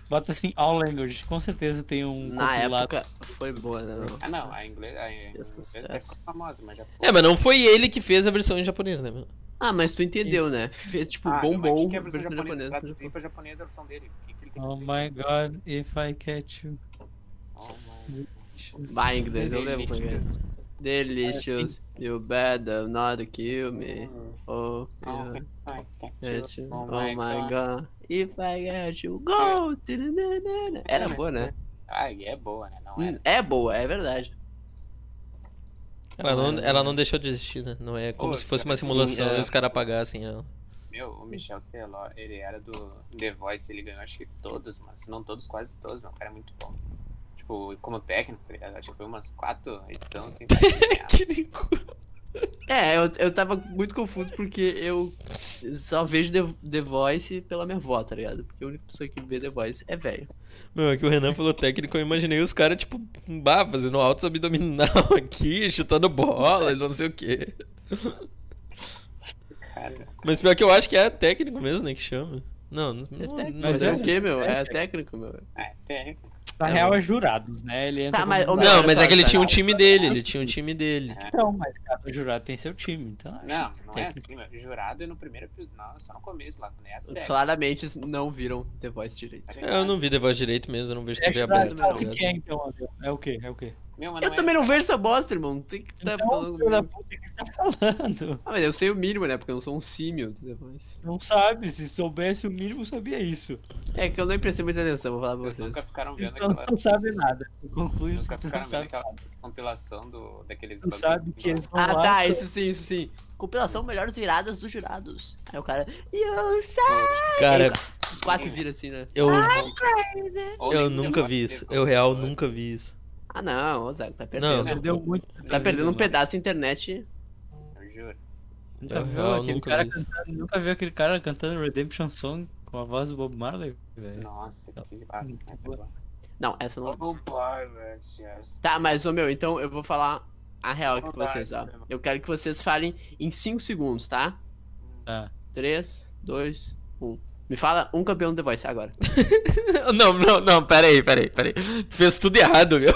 Bota assim, all language, com certeza tem um Na compilado. época foi boa, né? meu? Ah, não, a inglês, a inglês é famosa, mas já É, mas não foi ele que fez a versão em japonês, né, meu? Ah, mas tu entendeu, né? Fez tipo Ah, bombom, mas que que é a versão versão japonesa? japonesa. Pra japonês a versão dele. Que Oh my god, if I catch you. Oh my Vai em inglês, eu lembro como é é. Delicious. Delicious, you better not kill me. Oh, Oh yeah. God. Oh my my God. If I get you, go! Tananana. Era boa, né? Ah, é boa, né? Não era. É boa, é verdade. Ela não, ela não deixou de existir, né? Não é como Pô, se fosse uma sim, simulação é. e os caras apagassem ela. Meu, o Michel Teló, ele era do The Voice, ele ganhou acho que todos, mas se não todos, quase todos, né? O cara é muito bom. Tipo, como técnico, tá ligado? Acho que foi umas quatro edições, assim. ganhar. É, eu, eu tava muito confuso porque eu só vejo The, The Voice pela minha avó, tá ligado? Porque a única pessoa que vê The Voice é velho. Meu, é que o Renan falou técnico, eu imaginei os caras, tipo, bah, fazendo altos abdominal aqui, chutando bola e não sei o quê. Cara, Mas pior que eu acho que é técnico mesmo, né, que chama. Não, não, É não, técnico, não mas é o quê, meu? É técnico, meu. é, técnico. Na É, real é jurados, né? Ele entra Tá, mas- Não, mas é que ele tinha um time dele, ele tinha um time dele. Então, mas cada jurado tem seu time, então acho Não, não é assim, meu. Jurado é no primeiro episódio. Não, só no começo lá, quando é. Claramente não viram The Voice direito. É, Eu não vi The Voice direito mesmo, eu não vejo É TV aberta, tá o que que é então? André? É o quê? É o quê? Meu, mas Eu não é- também não vejo essa bosta, irmão. Não tem que tá Então, falando filho da puta, o que você tá falando? Ah, mas eu sei o mínimo, né? Porque eu não sou um símio. Voice. Não sabe, se soubesse o mínimo, sabia isso. É que eu nem prestei muita atenção, vou falar pra Vocês nunca ficaram vendo Então aquela. não sabe nada. Conclui os Nunca que não ficaram vendo aquela compilação do, daqueles. Tu sabe que eles vão Ah, lá... tá, então- isso sim, isso sim. Compilação melhores viradas dos jurados. Aí o cara. You say... Cara, quatro viram assim, né? eu, eu nunca vi isso. Eu real nunca vi isso. Ah, não, ô Zé, tá Não. perdendo. Perdeu muito. Tá perdendo um pedaço da internet. Eu juro. Nunca Eu viu real aquele nunca cara vi cantando, nunca viu aquele cara cantando Redemption Song com a voz do Bob Marley, velho. Nossa, que massa. Não, essa não. Tá, mas, ô meu, então eu vou falar a real aqui pra vocês, ó. Né? Eu quero que vocês falem em 5 segundos, tá? Tá. 3, 2, 1. Me fala um campeão do The Voice agora. Não, não, não, pera aí, pera aí, pera aí. Tu fez tudo errado, meu.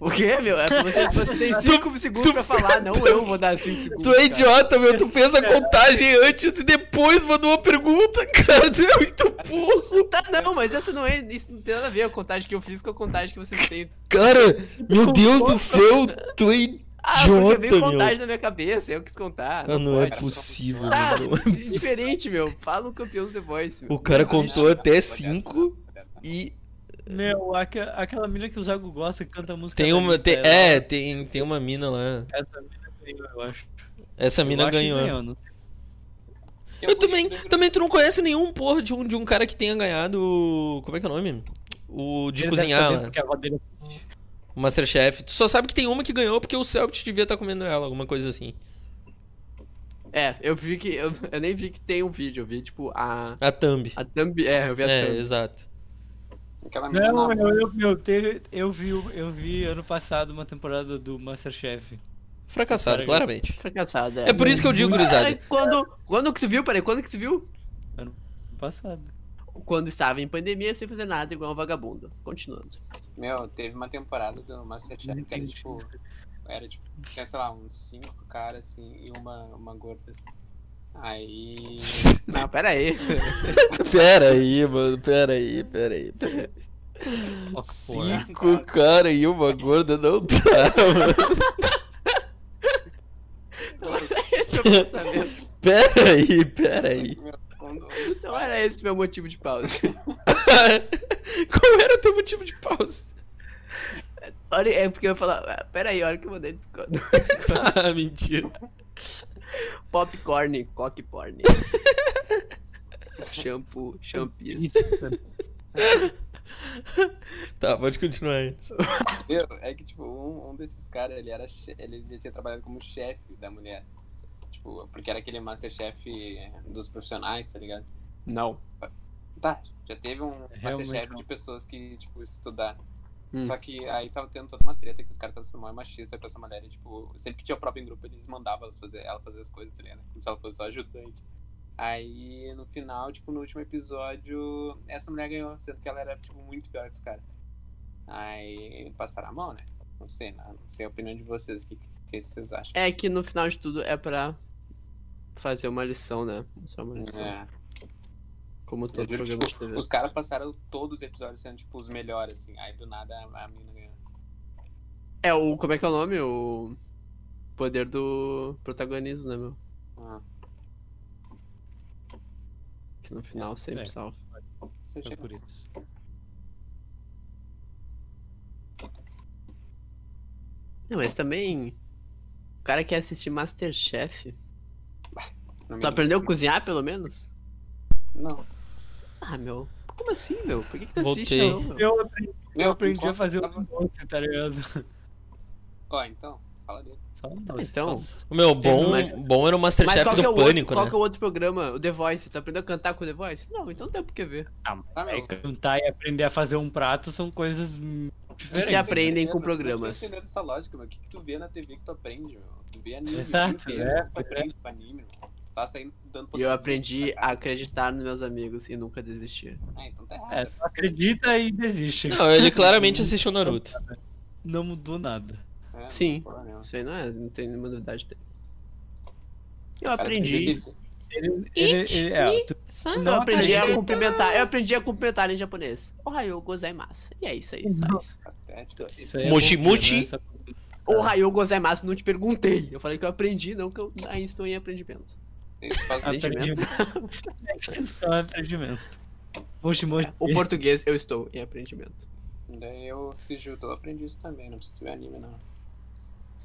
O quê, meu? É pra vocês, vocês têm 5 segundos pra falar, não eu vou dar 5 segundos. Tu é cara. idiota, meu. Tu fez a contagem antes e depois mandou a pergunta, cara. Tu é muito burro. Tá, não, mas essa não é. Isso não tem nada a ver a contagem que eu fiz com a contagem que vocês têm. Cara, meu Deus do céu, tu é Ah, porque idiota, veio contagem meu. na minha cabeça, eu quis contar. Ah, não é pode. possível, Tá, meu. Não é possível. diferente, meu. Fala um campeão do The Voice. Meu. O cara contou até 5 e Meu, aque- aquela mina que o Zago gosta que canta música. tem uma. Tem- é, tem, tem uma mina lá. Essa mina ganhou, eu acho. Essa Eu mina que ganhou. não Eu também, também tu não conhece nenhum porra de um, de um cara que tenha ganhado. Como é que é o nome? O de Ele cozinhar lá. O Masterchef. Tu só sabe que tem uma que ganhou porque o Celtic devia estar comendo ela, alguma coisa assim. É, eu vi que. Eu, eu nem vi que tem um vídeo, eu vi, tipo, a. A Thumb. A thumb. É, eu vi a É, thumb. exato. Aquela Não, eu, eu, meu, teve- eu, vi, eu vi ano passado uma temporada do Masterchef. Fracassado, claramente. Fracassado, é. É por isso que eu digo, gurizada. Quando, quando que tu viu, peraí, quando que tu viu? Ano passado. Quando estava em pandemia, sem fazer nada, igual um vagabundo. Continuando. Meu, teve uma temporada do Masterchef que era tipo. Era tipo, tinha, sei lá, uns cinco caras assim e uma, uma gorda. Aí. Não, peraí. Pera aí, mano. Pera aí, pera aí, pera aí. Cinco cara e uma gorda não dá, mano. O pensamento. Pera aí, pera aí. Não era esse o meu motivo de pausa. Qual era o teu motivo de pausa? Olha, é porque eu ia falar. ah, Peraí, olha que eu mandei Discord. Ah, mentira. Popcorn, cockporn. Shampoo, champis. Tá, pode continuar aí. Meu, é que, tipo, um, um desses caras, ele era ele já tinha trabalhado como chefe da mulher. Tipo, porque era aquele Masterchef dos profissionais, tá ligado? Não. Tá, já teve um Realmente Masterchef não. de pessoas que, tipo, estudaram. Hum. Só que aí tava tendo toda uma treta que os caras estavam sendo mal machista com essa mulher. E, tipo, sempre que tinha o próprio em grupo, eles mandavam elas fazer, ela fazer as coisas, tá ligado? Como se ela fosse só ajudante. Aí, no final, tipo, no último episódio, essa mulher ganhou, sendo que ela era, tipo, muito pior que os caras. Aí, passaram a mão, né? Não sei, não, não sei a opinião de vocês, o que, que vocês acham? É que no final de tudo é pra fazer uma lição, né? Mostrar uma lição. É, Como todo juro, programa tipo, de TV. os caras passaram todos os episódios sendo, tipo, os melhores, assim. Aí, do nada, a, a mina ganhou. É o. Como é que é o nome? O. Poder do protagonismo, né, meu? Ah, Que no final sempre É. salva. você chega por isso. Não, mas também. O cara quer assistir Masterchef. Não Tu aprendeu a cozinhar, pelo menos? Não. Ah, meu. Como assim, meu? Por que, que tu assiste, Voltei. não, meu? Eu aprendi, eu aprendi a fazer tava- um doce, tá ligado? Ó, então, fala dele. Só um doce. Então. só- O meu, bom, Mas- bom era o Mas Masterchef qual que, é do o outro, Pânico, qual né? que é o outro programa? O The Voice. Tu aprendeu a cantar com o The Voice? Não, então não tem por que ver. Ah, É, cantar e aprender a fazer um prato são coisas hum, Que diferentes. se aprendem Eu com não tô programas. entendendo essa lógica, meu. O que, que tu vê na TV que tu aprende, meu? Tu vê anime. Exato, é, inteiro, Tu aprende com anime, meu. Tá saindo dando E eu aprendi a acreditar nos meus amigos e nunca desistir. Ah, então tá errado. É, tu acredita e desiste. Não, ele claramente assistiu Naruto. Não mudou nada. É, Sim. nenhuma. Isso aí não é, não tem nenhuma novidade dele. Eu aprendi. TV Ele, ele, ele, é, tu- Eu não aprendi a cumprimentar. Eu aprendi a cumprimentar em japonês. Ohayou gozaimasu. E é isso aí, é Mochi mochi. né? Ohayou gozaimasu, não te perguntei. Eu falei que eu aprendi, não que eu ainda estou em aprendimento. Aprendimento. Aprendimento. Só aprendimento. Mochi, mochi. O português, eu estou em aprendimento. Daí eu fiz judô, aprendi isso também, não precisa ver anime não.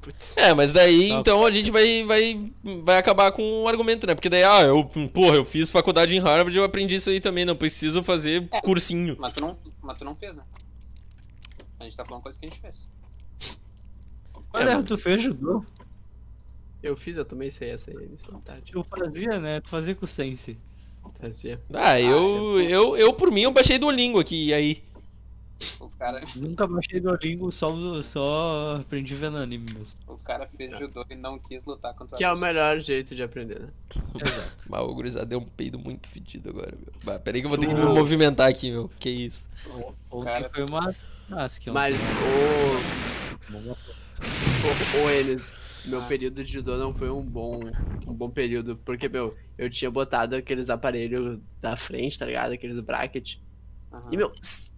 Putz. É, mas daí Tá. então a gente vai, vai, vai acabar com um argumento, né? Porque daí, ah, eu, porra, eu fiz faculdade em Harvard, eu aprendi isso aí também, não preciso fazer É. cursinho. Mas tu não, mas tu não fez, né? A gente tá falando coisa que a gente fez. Quando é, tu fez judô? Eu fiz, eu também sei essa aí, vontade. Tu fazia, né? Tu fazia com o Sense. Fazia. Ah, eu, eu, eu, por mim, eu baixei Duolingo aqui, e aí? O cara, Nunca baixei Duolingo, só, só aprendi vendo anime mesmo. o cara fez judô e não quis lutar contra Que é o melhor jeito de aprender, né? Exato. Mas o gurizada deu um peido muito fedido agora, meu. Bah, peraí que eu vou ter que me movimentar aqui, meu. Que isso? Ontem Cara- foi uma... Ah, que Mas o. O, o Enes, meu período de judô não foi um bom, um bom período, porque, meu, eu tinha botado aqueles aparelhos da frente, tá ligado? Aqueles bracket. Aham. E, meu,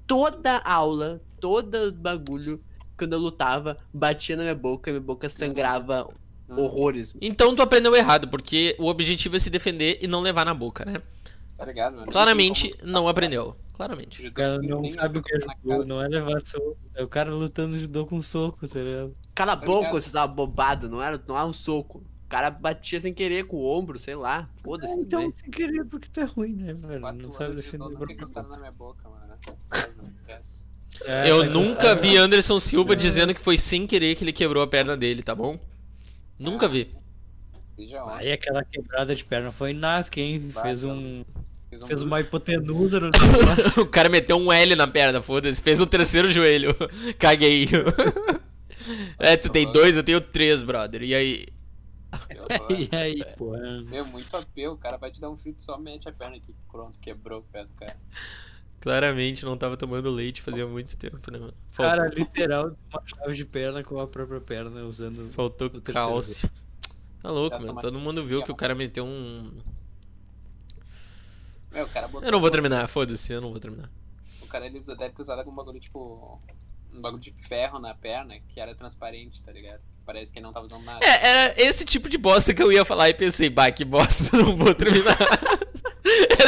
toda aula, todo bagulho, quando eu lutava, batia na minha boca, minha boca sangrava horrores. Então tu aprendeu errado, porque o objetivo é se defender e não levar na boca, né? Tá ligado, mano? Claramente Não aprendeu. Claramente. O cara não sabe o que é judô, não é levar soco. É o cara lutando judô com soco, tá ligado? Cala a Tá boca, ligado? vocês bobado, não era, não era um soco. O cara batia sem querer com o ombro, sei lá. Foda-se. tudo então, sem querer, porque tu é ruim, né, velho? Quatro Não sabe defender o nunca próprio encostaram na minha boca, mano. Esquece. É, Eu essa- nunca é, vi Anderson Silva dizendo que foi sem querer que ele quebrou a perna dele, tá bom? Nunca vi. Seja ontem. Aí aquela quebrada de perna foi Nasca, hein? Fez um. Fiz um Fez uma hipotenusa no negócio. O cara meteu um L na perna, foda-se. Fez o terceiro joelho. Caguei. É, tu tem dois, eu tenho três, brother. E aí? E aí, pô. é. Meu, muito apelo. O cara vai te dar um chute só mete a perna aqui. Pronto, quebrou o pé do cara. Claramente não tava tomando leite fazia muito tempo, né, mano? Fal- Cara, literal, uma chave de perna com a própria perna usando. Faltou cálcio. Tá louco, Tá tomando- Todo mundo viu que o cara meteu um. Botou. Eu não vou terminar, foda-se, eu não vou terminar. O cara ele deve ter usado algum bagulho tipo. Um bagulho de ferro na perna que era transparente, tá ligado? Parece que ele não tava usando nada. É, era esse tipo de bosta que eu ia falar e pensei, bah, que bosta, não vou terminar.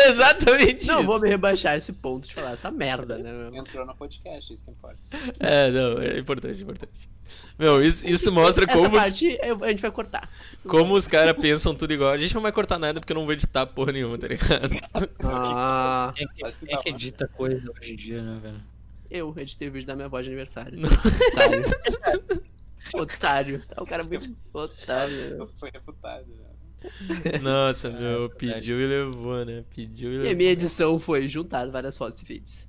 Exatamente Não isso. vou me rebaixar esse ponto de falar essa merda, né, meu? Entrou no podcast, isso que importa. É, não, é importante, importante. Meu, isso, isso mostra Essa como, os, parte eu- a gente vai cortar. como os caras pensam tudo igual. A gente não vai cortar nada porque eu não vou editar porra nenhuma, tá ligado? Ah, Quem é que, é que edita coisa hoje em dia, né, velho? eu editei o vídeo da minha avó de aniversário. Otário. Otário. Tá o cara muito otário. Foi reputado. né? Nossa, meu, verdade. pediu e levou, né? Pediu e E a levou. minha edição foi juntar várias fotos e vídeos.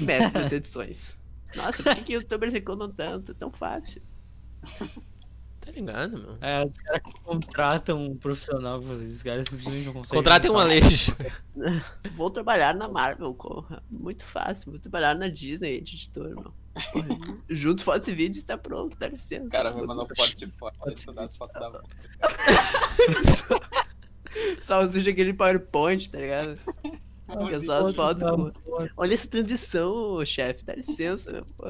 Das edições. Nossa, por que, que youtubers reclamam tanto? É tão fácil. Tá ligado, meu? É, os caras que contratam um profissional pra fazer isso, os caras simplesmente não conseguem. Contratem um. Aleixo. Vou trabalhar na Marvel, corra. Muito fácil. Vou trabalhar na Disney editor, meu. Junto fotos e vídeos tá pronto, dá licença. O cara me mandou foto de foto. Pode Ele só dá as fotos da. Só usa aquele PowerPoint, tá ligado? Fica só as fotos. Pô. da- Olha essa transição, chefe. Dá licença, meu. Pô.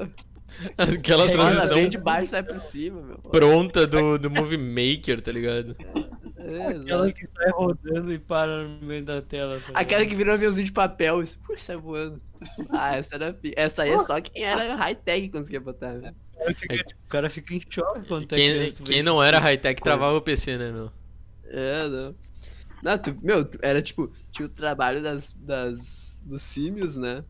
Aquela Ela transição vem de baixo sai por cima, meu. Pô. pronta do, do Movie Maker, tá ligado? É, Aquela que sai rodando e para no meio da tela. tá Aquela que virou um aviãozinho de papel e ui, sai voando. Ah, essa era fi- Essa aí é só quem era high-tech que conseguia botar, né? O cara fica, tipo, o cara fica em choque quando tá Quem, quem não isso. era high-tech travava o PC, né, meu? É, não. Não, tu, meu, era tipo, tinha o trabalho das, das, dos símios, né?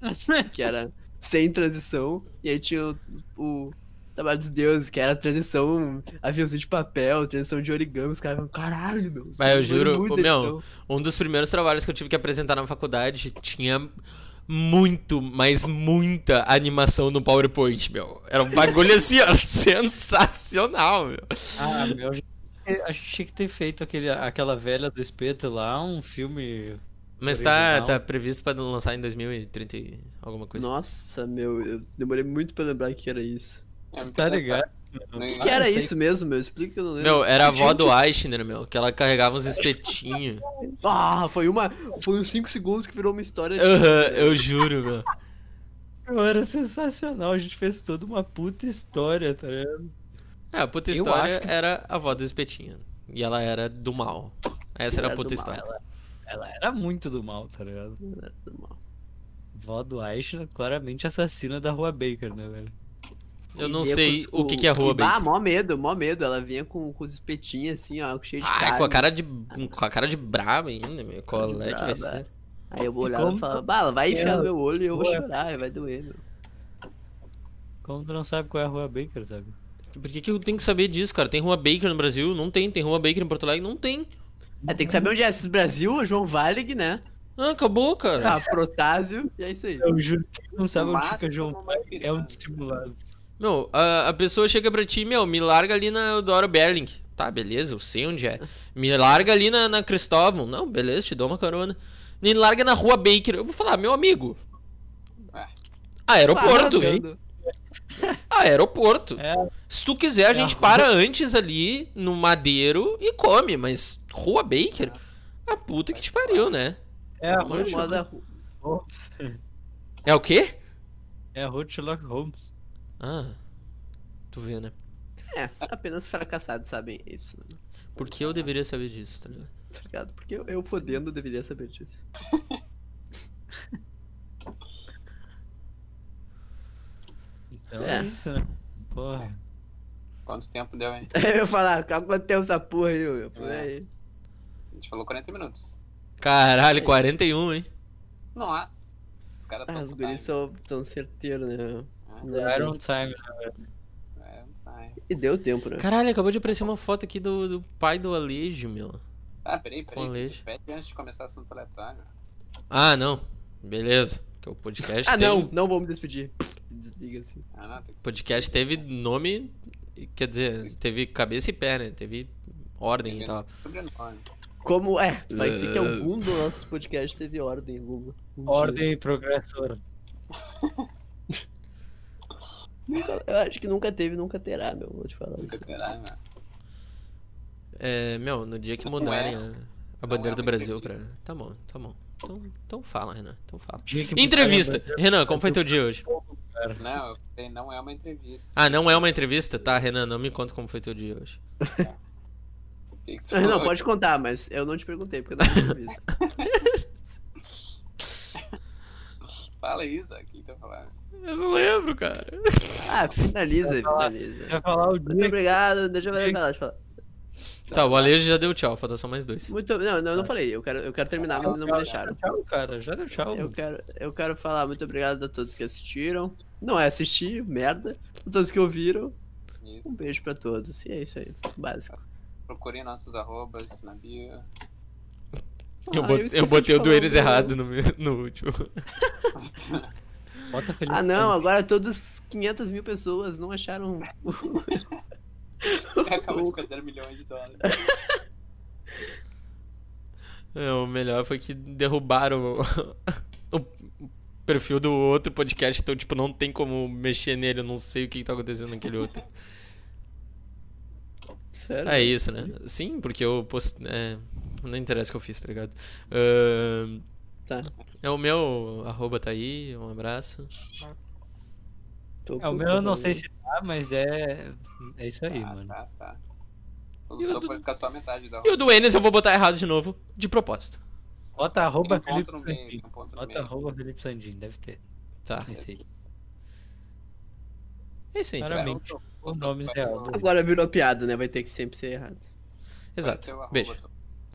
Que era sem transição. E aí tinha o, o trabalho dos deuses, que era transição, aviãozinho de papel, transição de origami. Os caras falam, caralho, meu. Mas eu juro, meu, edição." Um dos primeiros trabalhos que eu tive que apresentar na faculdade tinha muito, mas muita animação no PowerPoint, meu. Era um bagulho assim, ó, sensacional, meu. Ah, meu, a gente- tinha que ter feito aquele, aquela velha do espeto lá, um filme. Mas tá, Original. tá previsto pra lançar em 2030 e alguma coisa. Nossa, meu, eu demorei muito pra lembrar que era isso. É Tá ligado? O que era isso mesmo, meu? Explica que eu não lembro. Meu, era a avó do Eichner, meu, que ela carregava uns espetinhos. Ah, foi uma. Foi uns 5 segundos que virou uma história. de- Aham, eu juro, meu. Meu, era sensacional, a gente fez toda uma puta história, tá ligado? É, a puta história que- era a avó do espetinho. E ela era do mal. Essa era a Era puta do história. mal, Ela era muito do mal, tá ligado? ela era do mal. Vó do Aisha, claramente assassina da Rua Baker, né, velho? Eu E não sei com o que, que é rua e, Ah, mó medo, mó medo. Ela vinha com, com os espetinhos assim, ó, cheio de Ah, carne. com a cara de. Com a cara de braba ainda, meu. Qual é que vai ser? Aí eu olhava como e falava, bah, ela vai enfiar É, no meu olho e eu vou ué. chorar, vai doer, meu. Como tu não sabe qual é a Rua Baker, sabe? Por que, que eu tenho que saber disso, cara? Tem rua Baker no Brasil? Não tem. Tem rua Baker em Porto Alegre? Não tem. É, tem que saber onde é. Esses Brasil, o João Valig, né? Ah, acabou, cara. A Protásio, e é isso aí. Eu juro que não sabe onde fica João Baker, é um dissimulado. Meu, a, a pessoa chega pra ti, meu, me larga ali na Eudoro Berling. Tá, beleza, eu sei onde é. Me larga ali na, na Cristóvão. Não, beleza, te dou uma carona. Me larga na rua Baker. Eu vou falar, meu amigo. Ué. Aeroporto. Parando. Aeroporto. É, Se tu quiser, a gente a para antes ali no Madeiro e come, mas Rua Baker? A puta que te pariu, né? é a Rua moda- Sherlock Holmes. É o quê? É a Rua de Sherlock Holmes. Ah, tu vê, né? É, apenas fracassados sabem isso, né? Por que eu deveria saber disso, tá ligado? Tá ligado? Porque eu, eu fodendo deveria saber disso. Então É. é, isso, né? Porra. Quanto tempo deu, hein? Eu ia falar, quanto tempo essa porra aí, eu falei, É. A gente falou 40 minutos. Caralho, 41, hein? Nossa. Os caras Ah, tão os guris são tão certeiros, né? É. Né, Iron Time, né? É, não sai. E deu tempo, né? Caralho, acabou de aparecer uma foto aqui do, do pai do Alejo, meu. Ah, peraí, peraí. Se despede antes de começar o assunto aleatório. Ah, não. Beleza. Que o podcast Ah, teve, não, não vou me despedir. Desliga assim. Ah, não, tem que O podcast teve nome, quer dizer, teve cabeça e pé, né? Teve ordem e tal. Sobrenome. Como é? Vai ser que algum dos nossos podcasts teve ordem. Um dia. Ordem progressora. Nunca- eu acho que nunca teve, nunca terá, meu. Vou te falar Nunca isso. terá, né? É, meu, no dia que Não mudarem é- a, a bandeira é do Brasil pra. entrevista. Tá bom, tá bom. Então, então fala, Renan. Então fala. Entrevista. Renan, como foi teu dia hoje? Não, não é uma entrevista. Ah, não é uma entrevista? Tá, Renan, não me conta como foi teu dia hoje. O que que você Não, pode contar, mas eu não te perguntei, porque eu não tinha visto. Fala isso, o que tá falando? Eu não lembro, cara. Ah, finaliza, falar. finaliza. Vai falar o Muito dia obrigado, deixa eu falar, deixa eu falar. Tá, o Alejo já deu tchau, falta só mais dois. Muito, não, não, eu não falei, eu quero, eu quero terminar, mas não me deixaram. Tchau, cara. Já deu tchau. Eu quero, eu quero falar muito obrigado a todos que assistiram. Não é assistir, merda. A todos que ouviram. Um Isso. beijo pra todos. E é isso aí, básico. Procurem nossos arrobas na bio. Eu, Ah, bot- esqueci eu de botei o do eles errado no, meu- no último. Bota Felipe Ah não, agora todos 500 mil pessoas não acharam. Acabou de perder milhões de dólares. É, o melhor foi que derrubaram o, o perfil do outro podcast, então, tipo, não tem como mexer nele, eu não sei o que, que tá acontecendo naquele outro. Sério? É isso, né? Sim, porque eu post... é, não interessa o que eu fiz, tá ligado? Ahn, Tá. é o meu arroba tá aí, um abraço. Tô É, o meu eu não sei se tá, mas é. É isso aí, Tá, mano. tá, tá. O E o topo do- vai ficar só a metade da E o do Enes eu vou botar errado de novo, de propósito. Bota arroba um Felipe meio, Sandin. um Bota meio. arroba Felipe Sandin, deve ter. Tá. Esse aí. É isso aí, então. Claramente, o nome real. Agora virou piada, né? Vai ter que sempre ser errado. Exato. Beijo.